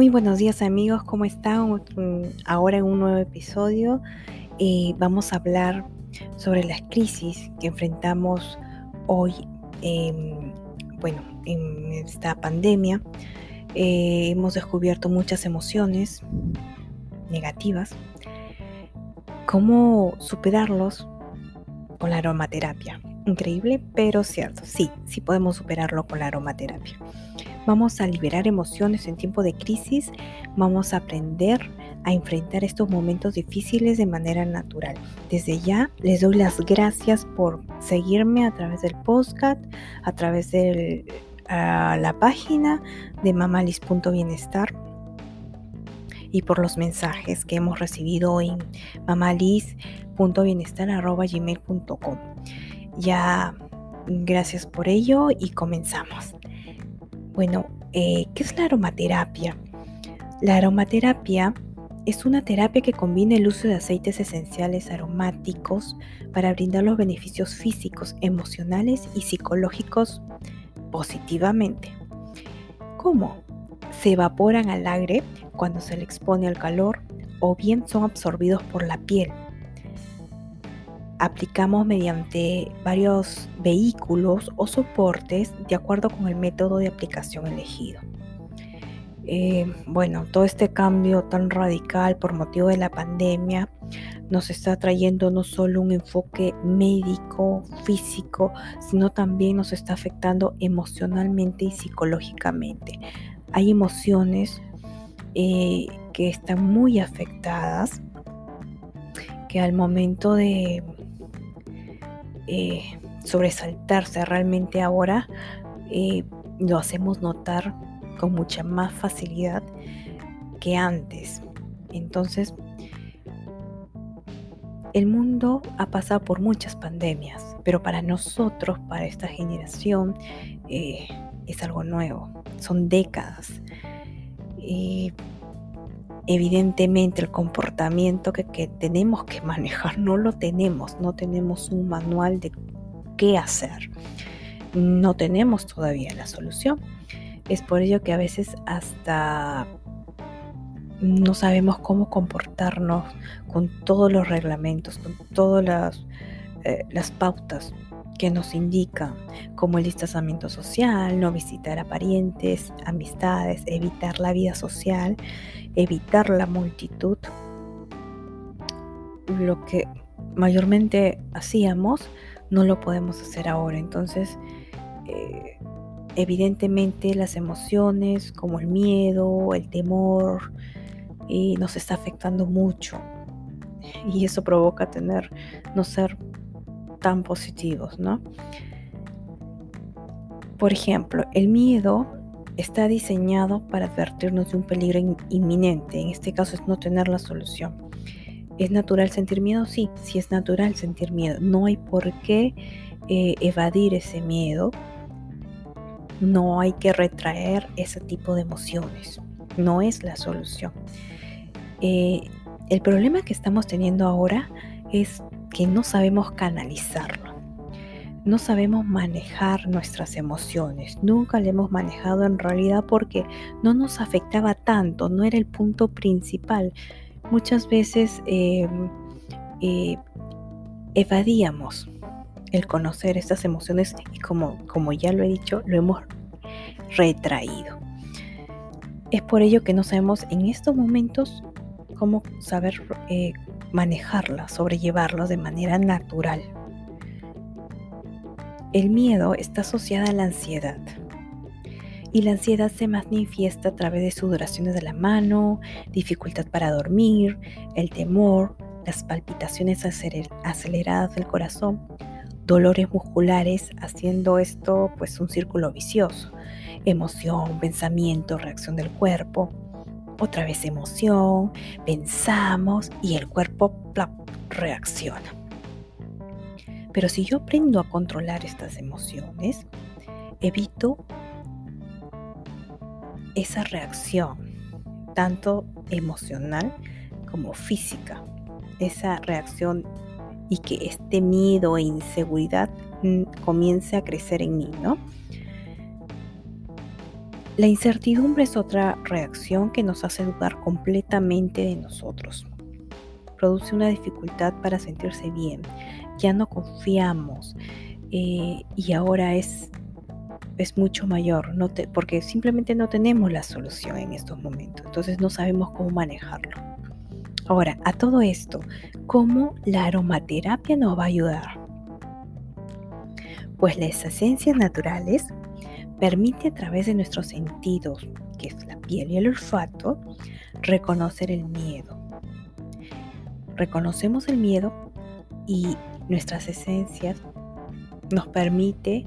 Muy buenos días amigos, ¿cómo están? Ahora en un nuevo episodio eh, vamos a hablar sobre las crisis que enfrentamos hoy, bueno, en esta pandemia. Eh, hemos descubierto muchas emociones negativas. ¿Cómo superarlos con la aromaterapia? Increíble, pero cierto. Sí, sí podemos superarlo con la aromaterapia. Vamos a liberar emociones en tiempo de crisis, vamos a aprender a enfrentar estos momentos difíciles de manera natural. Desde ya les doy las gracias por seguirme a través del podcast, a través de la página de mamalis.bienestar y por los mensajes que hemos recibido en mamalis.bienestar.gmail.com. Ya, gracias por ello y comenzamos. Bueno, eh, ¿qué es la aromaterapia? La aromaterapia es una terapia que combina el uso de aceites esenciales aromáticos para brindar los beneficios físicos, emocionales y psicológicos positivamente. ¿Cómo? Se evaporan al aire cuando se le expone al calor o bien son absorbidos por la piel aplicamos mediante varios vehículos o soportes de acuerdo con el método de aplicación elegido. Eh, bueno, todo este cambio tan radical por motivo de la pandemia nos está trayendo no solo un enfoque médico, físico, sino también nos está afectando emocionalmente y psicológicamente. Hay emociones eh, que están muy afectadas, que al momento de eh, sobresaltarse realmente ahora, eh, lo hacemos notar con mucha más facilidad que antes. Entonces, el mundo ha pasado por muchas pandemias, pero para nosotros, para esta generación, eh, es algo nuevo. Son décadas. Evidentemente el comportamiento que, tenemos que manejar no lo tenemos, no tenemos un manual de qué hacer. No tenemos todavía la solución. Es por ello que a veces hasta no sabemos cómo comportarnos con todos los reglamentos, con todas las, eh, las pautas que nos indican, como el distanciamiento social, no visitar a parientes, amistades, evitar la vida social evitar la multitud, lo que mayormente hacíamos, no lo podemos hacer ahora. Entonces, eh, evidentemente las emociones como el miedo, el temor, y nos está afectando mucho. Y eso provoca tener, no ser tan positivos, ¿no? Por ejemplo, el miedo está diseñado para advertirnos de un peligro inminente. En este caso es no tener la solución. ¿Es natural sentir miedo? Sí, sí es natural sentir miedo. No hay por qué eh, evadir ese miedo. No hay que retraer ese tipo de emociones. No es la solución. Eh, el problema que estamos teniendo ahora es que no sabemos canalizarlo no sabemos manejar nuestras emociones. Nunca le hemos manejado en realidad porque no nos afectaba tanto, no era el punto principal. Muchas veces em, eh, evadíamos el conocer estas emociones y como, como ya lo he dicho, lo hemos retraído. Es por ello que no sabemos en estos momentos cómo saber eh, manejarlas, sobrellevarlas de manera natural. El miedo está asociado a la ansiedad. Y la ansiedad se manifiesta a través de sudoraciones de la mano, dificultad para dormir, el temor, las palpitaciones aceleradas del corazón, dolores musculares, haciendo esto pues un círculo vicioso. Emoción, pensamiento, reacción del cuerpo, otra vez emoción, pensamos y el cuerpo reacciona. Pero si yo aprendo a controlar estas emociones, evito esa reacción, tanto emocional como física, esa reacción y que este miedo e inseguridad mm, comience a crecer en mí, ¿no? La incertidumbre es otra reacción que nos hace dudar completamente de nosotros. Produce una dificultad para sentirse bien. Ya no confiamos eh, y ahora es, es mucho mayor, no porque simplemente no tenemos la solución en estos momentos. Entonces no sabemos cómo manejarlo. Ahora, a todo esto, ¿cómo la aromaterapia nos va a ayudar? Pues las esencias naturales permite a través de nuestros sentidos, que es la piel y el olfato, reconocer el miedo. Reconocemos el miedo y nuestras esencias nos permite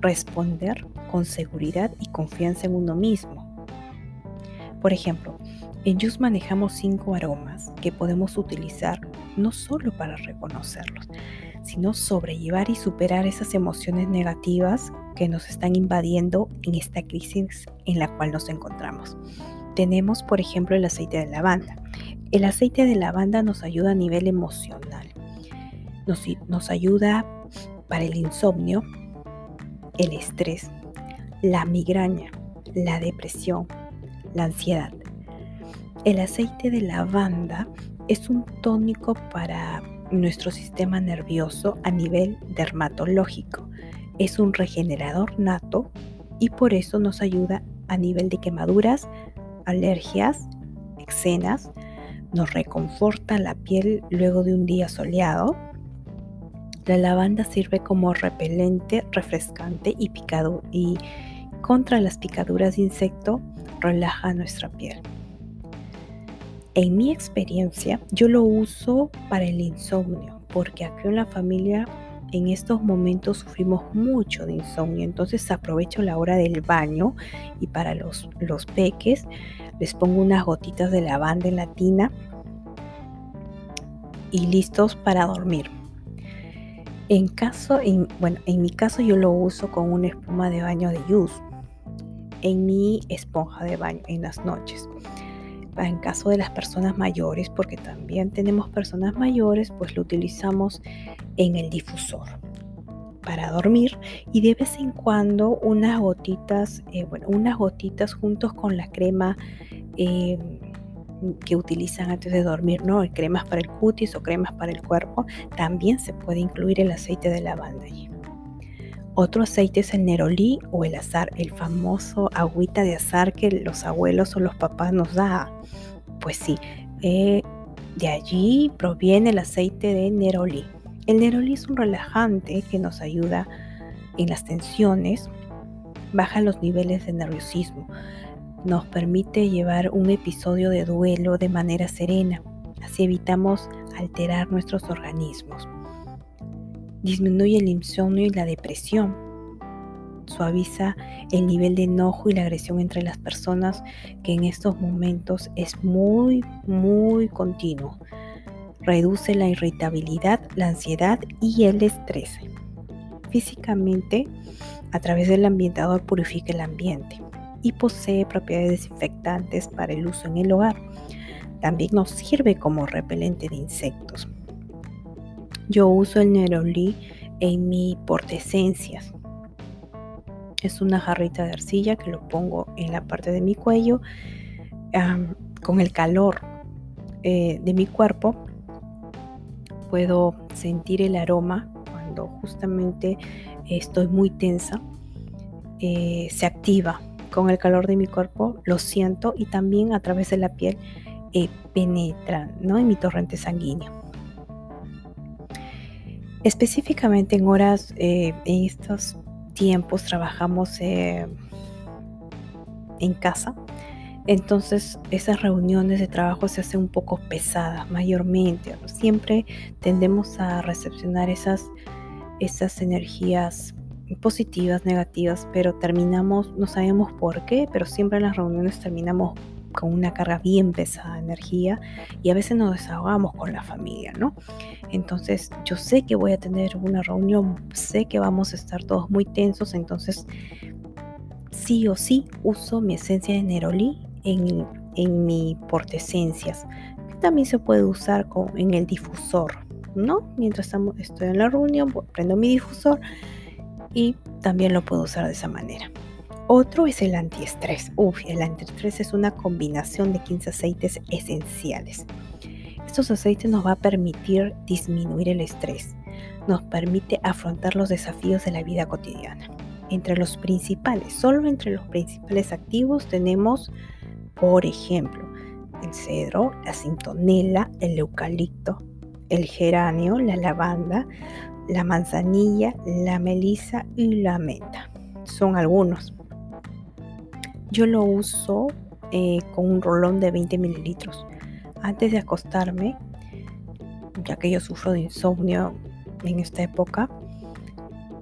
responder con seguridad y confianza en uno mismo. Por ejemplo, en Jus manejamos cinco aromas que podemos utilizar no solo para reconocerlos, sino sobrellevar y superar esas emociones negativas que nos están invadiendo en esta crisis en la cual nos encontramos. Tenemos, por ejemplo, el aceite de lavanda. El aceite de lavanda nos ayuda a nivel emocional. Nos, nos ayuda para el insomnio, el estrés, la migraña, la depresión, la ansiedad. El aceite de lavanda es un tónico para nuestro sistema nervioso a nivel dermatológico es un regenerador nato y por eso nos ayuda a nivel de quemaduras, alergias, eczenas, nos reconforta la piel luego de un día soleado. La lavanda sirve como repelente, refrescante y picado y contra las picaduras de insecto relaja nuestra piel. En mi experiencia, yo lo uso para el insomnio, porque aquí en la familia en estos momentos sufrimos mucho de insomnio, entonces aprovecho la hora del baño y para los, los peques les pongo unas gotitas de lavanda en la tina y listos para dormir. En caso, en, bueno, en mi caso yo lo uso con una espuma de baño de Yus en mi esponja de baño en las noches en caso de las personas mayores, porque también tenemos personas mayores, pues lo utilizamos en el difusor para dormir y de vez en cuando unas gotitas, eh, bueno, unas gotitas juntos con la crema eh, que utilizan antes de dormir, ¿no? Cremas para el cutis o cremas para el cuerpo, también se puede incluir el aceite de lavanda allí. Otro aceite es el nerolí o el azar, el famoso agüita de azar que los abuelos o los papás nos da. Pues sí, eh, de allí proviene el aceite de nerolí. El nerolí es un relajante que nos ayuda en las tensiones, baja los niveles de nerviosismo, nos permite llevar un episodio de duelo de manera serena, así evitamos alterar nuestros organismos disminuye el insomnio y la depresión, suaviza el nivel de enojo y la agresión entre las personas que en estos momentos es muy, muy continuo. Reduce la irritabilidad, la ansiedad y el estrés. Físicamente, a través del ambientador purifica el ambiente y posee propiedades desinfectantes para el uso en el hogar. También nos sirve como repelente de insectos. Yo uso el Neroli en mi portesencias. Es una jarrita de arcilla que lo pongo en la parte de mi cuello con el calor eh, de mi cuerpo. Puedo sentir el aroma cuando justamente estoy muy tensa. Eh, se activa con el calor de mi cuerpo, lo siento y también a través de la piel eh, penetra ¿no? en mi torrente sanguíneo. Específicamente en horas, eh, en estos tiempos trabajamos eh, en casa, entonces esas reuniones de trabajo se hacen un poco pesadas mayormente. Siempre tendemos a recepcionar esas, esas energías positivas, negativas, pero terminamos, no sabemos por qué, pero siempre en las reuniones terminamos con una carga bien pesada de energía y a veces nos desahogamos con la familia, ¿no? Entonces yo sé que voy a tener una reunión, sé que vamos a estar todos muy tensos, entonces sí o sí uso mi esencia de Neroli en, en mi portesencias, también se puede usar con, en el difusor, ¿no? Mientras estamos, estoy en la reunión, prendo mi difusor y también lo puedo usar de esa manera. Otro es el antiestrés. Uf, el antiestrés es una combinación de 15 aceites esenciales. Estos aceites nos va a permitir disminuir el estrés, nos permite afrontar los desafíos de la vida cotidiana. Entre los principales, solo entre los principales activos tenemos, por ejemplo, el cedro, la cintonela, el eucalipto, el geranio, la lavanda, la manzanilla, la melisa y la menta. Son algunos. Yo lo uso eh, con un rolón de 20 mililitros. Antes de acostarme, ya que yo sufro de insomnio en esta época,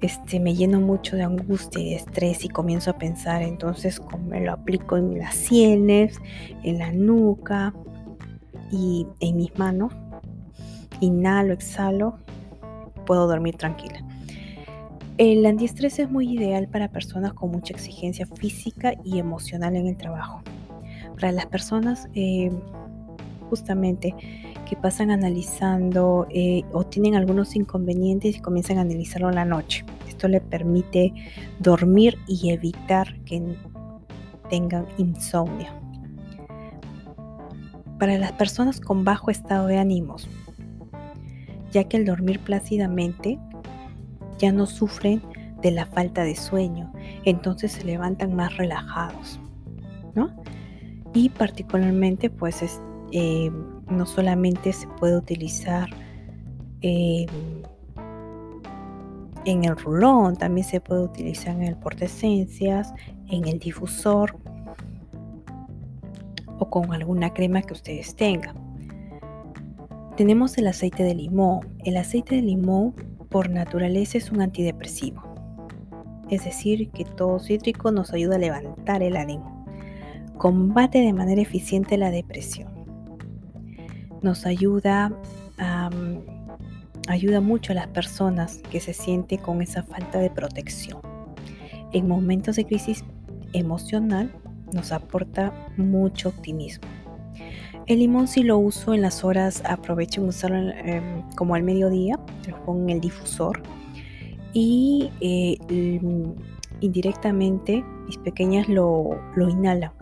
este, me lleno mucho de angustia y de estrés y comienzo a pensar, entonces me lo aplico en las sienes, en la nuca y en mis manos, inhalo, exhalo, puedo dormir tranquila. El antiestrés es muy ideal para personas con mucha exigencia física y emocional en el trabajo. Para las personas eh, justamente que pasan analizando eh, o tienen algunos inconvenientes y comienzan a analizarlo en la noche. Esto le permite dormir y evitar que tengan insomnio. Para las personas con bajo estado de ánimos, ya que el dormir plácidamente ya no sufren de la falta de sueño, entonces se levantan más relajados, ¿no? Y particularmente, pues, eh, no solamente se puede utilizar eh, en el rulón, también se puede utilizar en el portesencias, en el difusor o con alguna crema que ustedes tengan. Tenemos el aceite de limón. El aceite de limón por naturaleza es un antidepresivo. Es decir, que todo cítrico nos ayuda a levantar el ánimo. Combate de manera eficiente la depresión. Nos ayuda ayuda mucho a las personas que se sienten con esa falta de protección. En momentos de crisis emocional nos aporta mucho optimismo. El limón si lo uso en las horas, aprovecho en usarlo em, como al mediodía, lo pongo el difusor y eh, indirectamente mis pequeñas lo, lo inhalan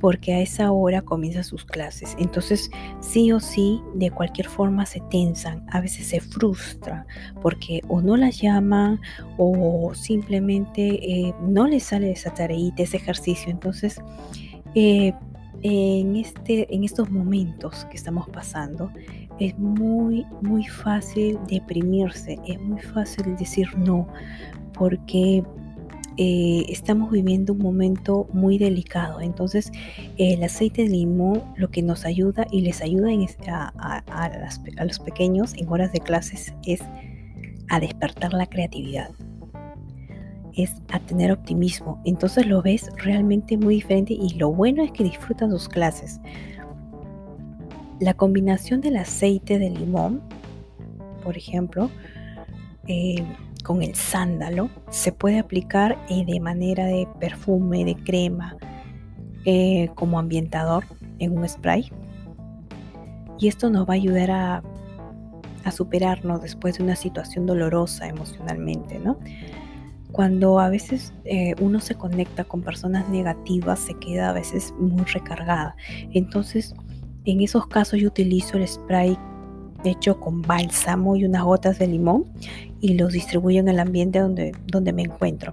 porque a esa hora comienzan sus clases. Entonces, sí o sí, de cualquier forma se tensan, a veces se frustran porque o no las llaman o simplemente eh, no les sale esa tareita, ese ejercicio. Entonces, eh, en, este, en estos momentos que estamos pasando, es muy, muy fácil deprimirse, es muy fácil decir no, porque eh, estamos viviendo un momento muy delicado. Entonces, el aceite de limón lo que nos ayuda y les ayuda a, a, los pequeños en horas de clases es a despertar la creatividad es a tener optimismo. Entonces lo ves realmente muy diferente y lo bueno es que disfrutan sus clases. La combinación del aceite de limón, por ejemplo, eh, con el sándalo se puede aplicar de manera de perfume, de crema, eh, como ambientador en un spray. Y esto nos va a ayudar a, a superarnos después de una situación dolorosa emocionalmente, ¿no? Cuando a veces eh, uno se conecta con personas negativas, se queda a veces muy recargada. Entonces, en esos casos yo utilizo el spray hecho con bálsamo y unas gotas de limón y los distribuyo en el ambiente donde, donde me encuentro.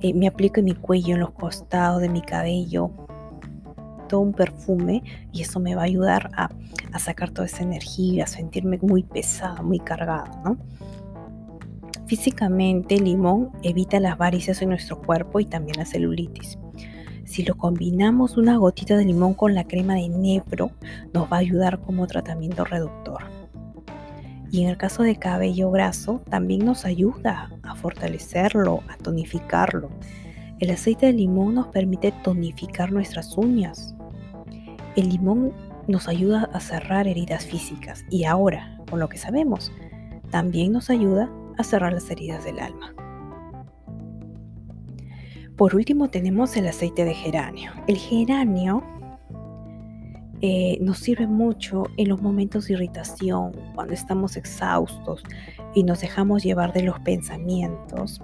Eh, me aplico en mi cuello, en los costados de mi cabello, todo un perfume y eso me va a ayudar a, a sacar toda esa energía, a sentirme muy pesada, muy cargada, ¿no? Físicamente, el limón evita las varices en nuestro cuerpo y también la celulitis. Si lo combinamos una gotita de limón con la crema de Nepro, nos va a ayudar como tratamiento reductor. Y en el caso de cabello graso, también nos ayuda a fortalecerlo, a tonificarlo. El aceite de limón nos permite tonificar nuestras uñas. El limón nos ayuda a cerrar heridas físicas y ahora, con lo que sabemos, también nos ayuda a cerrar las heridas del alma. Por último tenemos el aceite de geranio. El geranio eh, nos sirve mucho en los momentos de irritación, cuando estamos exhaustos y nos dejamos llevar de los pensamientos.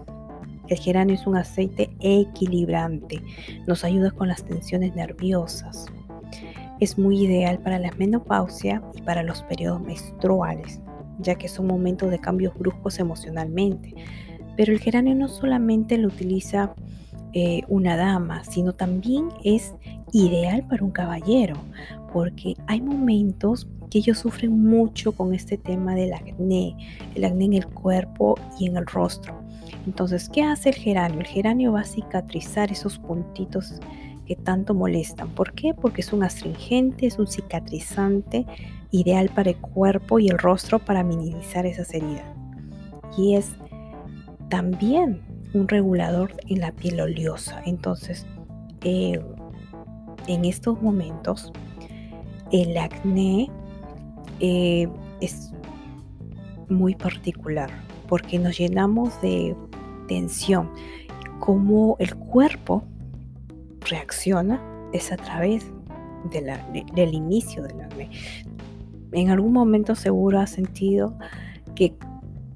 El geranio es un aceite equilibrante, nos ayuda con las tensiones nerviosas. Es muy ideal para la menopausia y para los periodos menstruales, ya que son momentos de cambios bruscos emocionalmente. Pero el geranio no solamente lo utiliza eh, una dama, sino también es ideal para un caballero, porque hay momentos que ellos sufren mucho con este tema del acné, el acné en el cuerpo y en el rostro. Entonces, ¿qué hace el geranio? El geranio va a cicatrizar esos puntitos que tanto molestan. ¿Por qué? Porque es un astringente, es un cicatrizante ideal para el cuerpo y el rostro para minimizar esas heridas. Y es también un regulador en la piel oleosa. Entonces, eh, en estos momentos, el acné eh, es muy particular porque nos llenamos de tensión. Cómo el cuerpo reacciona es a través del inicio del acné. En algún momento seguro has sentido que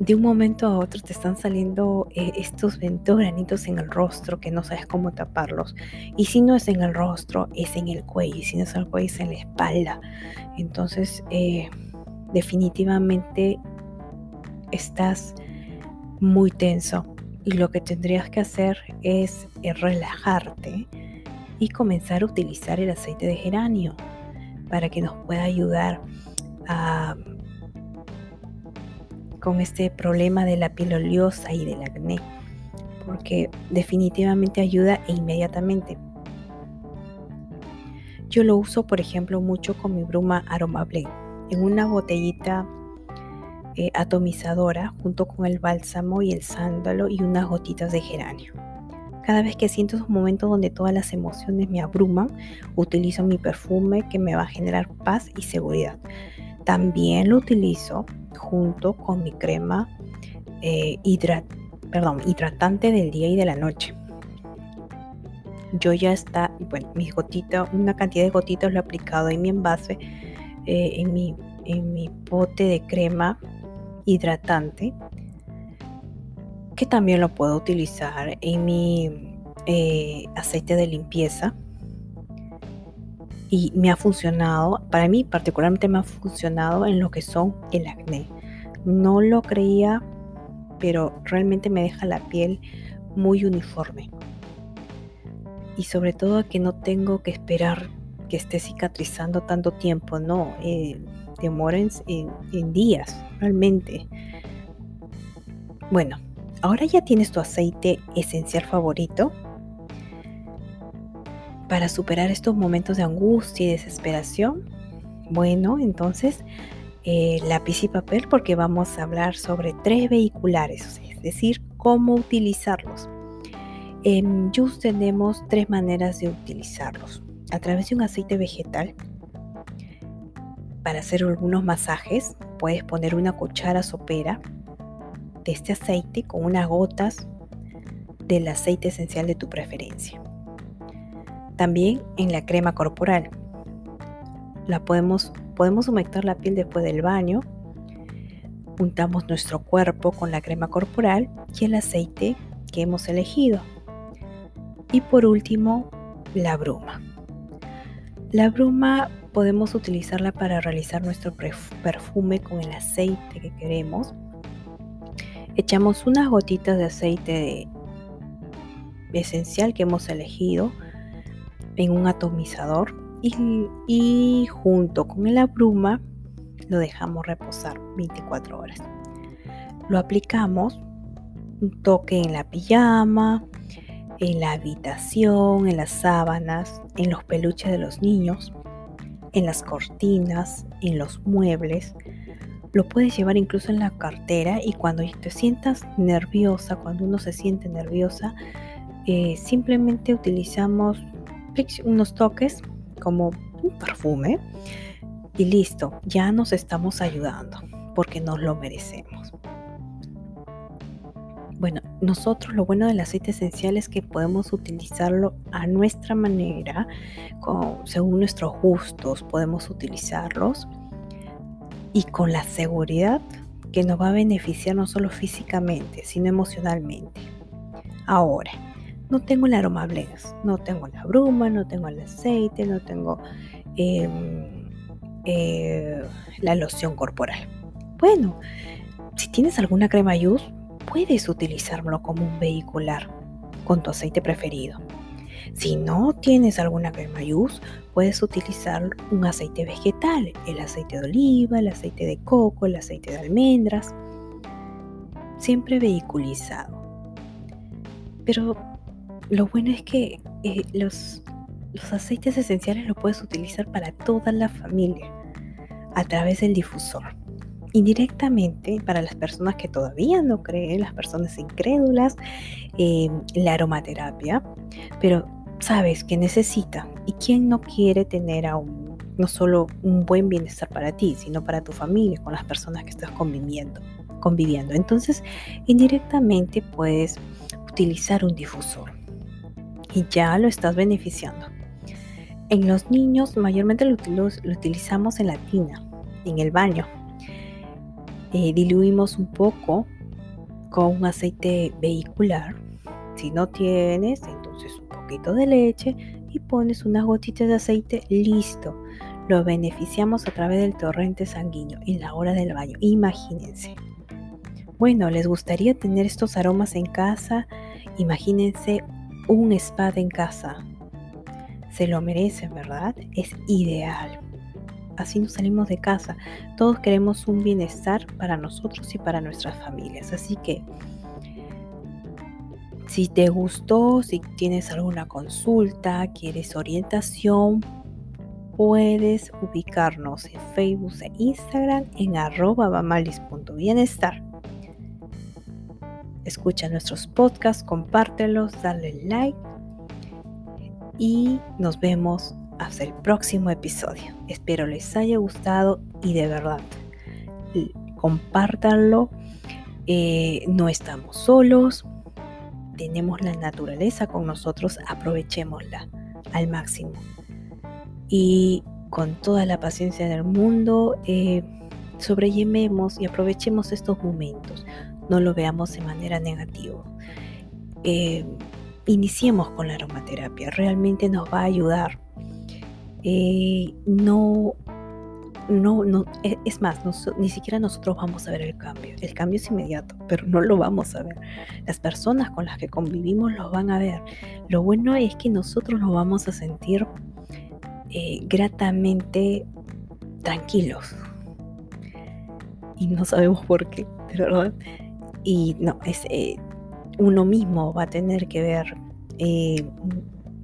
de un momento a otro te están saliendo eh, estos granitos en el rostro que no sabes cómo taparlos. Y si no es en el rostro, es en el cuello. Y si no es en el cuello, es en la espalda. Entonces, eh, definitivamente estás muy tenso y lo que tendrías que hacer es eh, relajarte y comenzar a utilizar el aceite de geranio para que nos pueda ayudar con este problema de la piel oleosa y del acné, porque definitivamente ayuda e inmediatamente. Yo lo uso, por ejemplo, mucho con mi bruma Aroma Blend en una botellita eh, atomizadora junto con el bálsamo y el sándalo y unas gotitas de geranio. Cada vez que siento esos momentos donde todas las emociones me abruman, utilizo mi perfume que me va a generar paz y seguridad. También lo utilizo junto con mi crema eh, hidratante del día y de la noche. Yo ya está, bueno, mis gotitas, una cantidad de gotitas lo he aplicado en mi envase, eh, en, mi, en mi pote de crema hidratante que también lo puedo utilizar en mi eh, aceite de limpieza y me ha funcionado, para mí particularmente me ha funcionado en lo que son el acné. No lo creía, pero realmente me deja la piel muy uniforme. Y sobre todo que no tengo que esperar que esté cicatrizando tanto tiempo, no, eh, demora en días realmente. Bueno, ahora ya tienes tu aceite esencial favorito para superar estos momentos de angustia y desesperación. Bueno, entonces eh, lápiz y papel porque vamos a hablar sobre tres vehiculares, es decir, cómo utilizarlos. En Just tenemos tres maneras de utilizarlos. A través de un aceite vegetal, para hacer algunos masajes, puedes poner una cuchara sopera de este aceite con unas gotas del aceite esencial de tu preferencia. También en la crema corporal. La podemos, podemos humectar la piel después del baño. Untamos nuestro cuerpo con la crema corporal y el aceite que hemos elegido. Y por último, la bruma. La bruma podemos utilizarla para realizar nuestro perfume con el aceite que queremos. Echamos unas gotitas de aceite esencial que hemos elegido en un atomizador y, junto con la bruma lo dejamos reposar 24 horas. Lo aplicamos un toque en la pijama, en la habitación, en las sábanas, en los peluches de los niños en las cortinas, en los muebles. Lo puedes llevar incluso en la cartera y cuando te sientas nerviosa, cuando uno se siente nerviosa, eh, simplemente utilizamos unos toques como un perfume y listo, ya nos estamos ayudando porque nos lo merecemos. Bueno, nosotros lo bueno del aceite esencial es que podemos utilizarlo a nuestra manera, según nuestros gustos, podemos utilizarlos y con la seguridad que nos va a beneficiar no solo físicamente, sino emocionalmente. Ahora, no tengo el aroma blends, no tengo la bruma, no tengo el aceite, no tengo em, eh, la loción corporal. Bueno, si tienes alguna crema Yus, puedes utilizarlo como un vehicular con tu aceite preferido. Si no tienes alguna crema puedes utilizar un aceite vegetal, el aceite de oliva, el aceite de coco, el aceite de almendras, siempre vehiculizado. Pero lo bueno es que eh, los, aceites esenciales los puedes utilizar para toda la familia a través del difusor. Indirectamente, para las personas que todavía no creen, las personas incrédulas, eh, la aromaterapia, pero sabes que necesita y quién no quiere tener aún no solo un buen bienestar para ti, sino para tu familia, con las personas que estás conviviendo. Entonces, indirectamente puedes utilizar un difusor y ya lo estás beneficiando. En los niños mayormente lo, utilizamos en la tina, en el baño. Eh, diluimos un poco con un aceite vehicular. Si no tienes, entonces un poquito de leche y pones unas gotitas de aceite, listo. Lo beneficiamos a través del torrente sanguíneo en la hora del baño. Imagínense. Bueno, ¿les gustaría tener estos aromas en casa? Imagínense un spa en casa. Se lo merecen, ¿verdad? Es ideal. Así nos salimos de casa. Todos queremos un bienestar para nosotros y para nuestras familias. Así que si te gustó, si tienes alguna consulta, quieres orientación, puedes ubicarnos en Facebook e Instagram en arroba. Escucha nuestros podcasts, compártelos, dale like y nos vemos hasta el próximo episodio. Espero les haya gustado y de verdad compártanlo. Eh, no estamos solos tenemos la naturaleza con nosotros, aprovechémosla al máximo. Y con toda la paciencia del mundo, eh, y aprovechemos estos momentos. No lo veamos de manera negativa. Eh, iniciemos con la aromaterapia, realmente nos va a ayudar. Eh, no no, no, e, es más, ni siquiera nosotros vamos a ver el cambio. El cambio es inmediato, pero no lo vamos a ver. Las personas con las que convivimos lo van a ver. Lo bueno es que nosotros nos vamos a sentir eh, gratamente tranquilos. Y no sabemos por qué, de verdad. Y no, es, eh, uno mismo va a tener que ver eh,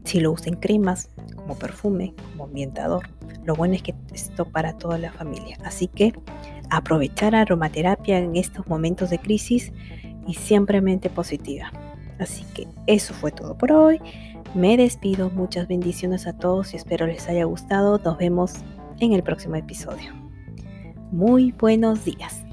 si lo usa en cremas, como perfume, como ambientador lo bueno es que esto para toda la familia. Así que aprovechar aromaterapia en estos momentos de crisis y siempre mente positiva. Así que eso fue todo por hoy. Me despido, muchas bendiciones a todos y espero les haya gustado. Nos vemos en el próximo episodio. Muy buenos días.